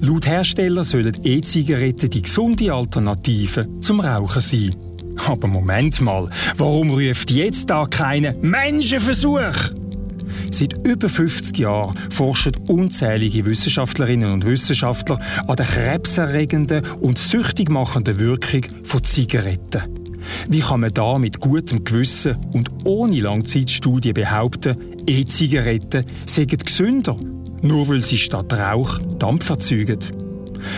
Laut Hersteller sollen E-Zigaretten die gesunde Alternative zum Rauchen sein. Aber Moment mal, warum ruft jetzt da keine Menschenversuch? Seit über 50 Jahren forschen unzählige Wissenschaftlerinnen und Wissenschaftler an der krebserregenden und süchtig machenden Wirkung von Zigaretten. Wie kann man da mit gutem Gewissen und ohne Langzeitstudie behaupten, E-Zigaretten seien gesünder, nur weil sie statt Rauch Dampf erzeugen?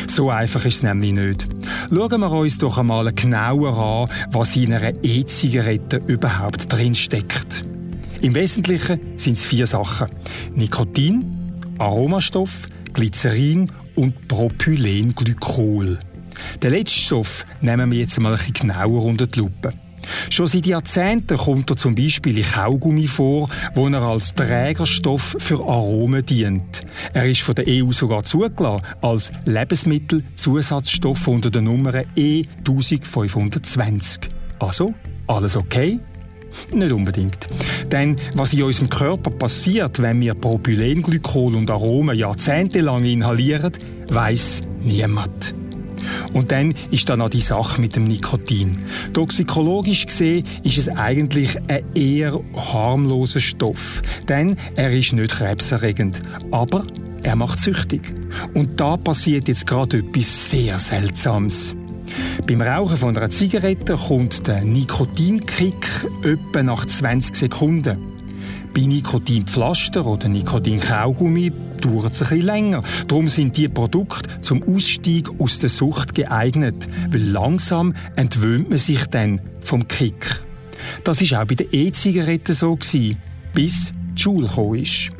So einfach ist es nämlich nicht. Schauen wir uns doch einmal genauer an, was in einer E-Zigarette überhaupt drinsteckt. Im Wesentlichen sind es vier Sachen. Nikotin, Aromastoff, Glycerin und Propylenglykol. Den letzten Stoff nehmen wir jetzt mal ein bisschen genauer unter die Lupe. Schon seit Jahrzehnten kommt er zum Beispiel in Kaugummi vor, wo er als Trägerstoff für Aromen dient. Er ist von der EU sogar zugelassen als Lebensmittelzusatzstoff unter der Nummer E1520. Also, alles okay? Nicht unbedingt. Denn was in unserem Körper passiert, wenn wir Propylenglykol und Aromen jahrzehntelang inhalieren, weiß niemand. Und dann ist da noch die Sache mit dem Nikotin. Toxikologisch gesehen ist es eigentlich ein eher harmloser Stoff, denn er ist nicht krebserregend, aber er macht süchtig. Und da passiert jetzt gerade etwas sehr Seltsames. Beim Rauchen von einer Zigarette kommt der Nikotinkick etwa nach 20 Sekunden. Bei Nikotinpflaster oder Nikotinkaugummi dauert es ein bisschen länger. Darum sind die Produkte zum Ausstieg aus der Sucht geeignet, weil langsam entwöhnt man sich dann vom Kick. Das ist auch bei den E-Zigaretten so gewesen, bis die Schule gekommen ist.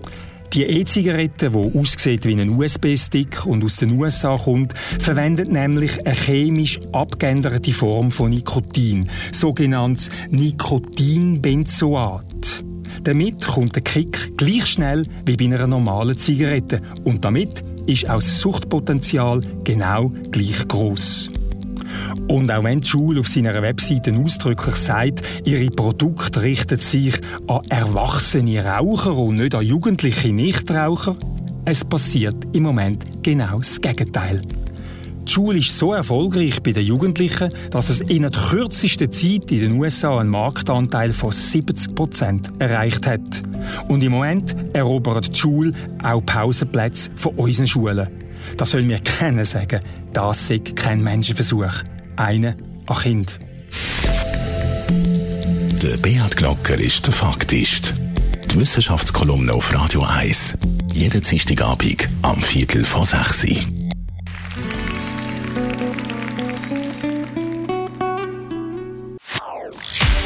Die E-Zigarette, die aussieht wie ein USB-Stick und aus den USA kommt, verwendet nämlich eine chemisch abgeänderte Form von Nikotin, sogenanntes Nikotinbenzoat. Damit kommt der Kick gleich schnell wie bei einer normalen Zigarette und damit ist auch das Suchtpotenzial genau gleich groß. Und auch wenn die Schule auf seiner Webseite ausdrücklich sagt, ihre Produkte richten sich an erwachsene Raucher und nicht an jugendliche Nichtraucher, es passiert im Moment genau das Gegenteil. Die Schule ist so erfolgreich bei den Jugendlichen, dass es in der kürzesten Zeit in den USA einen Marktanteil von 70 Prozent erreicht hat. Und im Moment erobert die Schule auch Pausenplätze von unseren Schulen. Da soll mir keiner sagen, das sei kein Menschenversuch. Eine an Kind. Der Beat Glocker ist der Faktist. Die Wissenschaftskolumne auf Radio 1. Jeden Dienstagabend am Viertel vor 6 Uhr.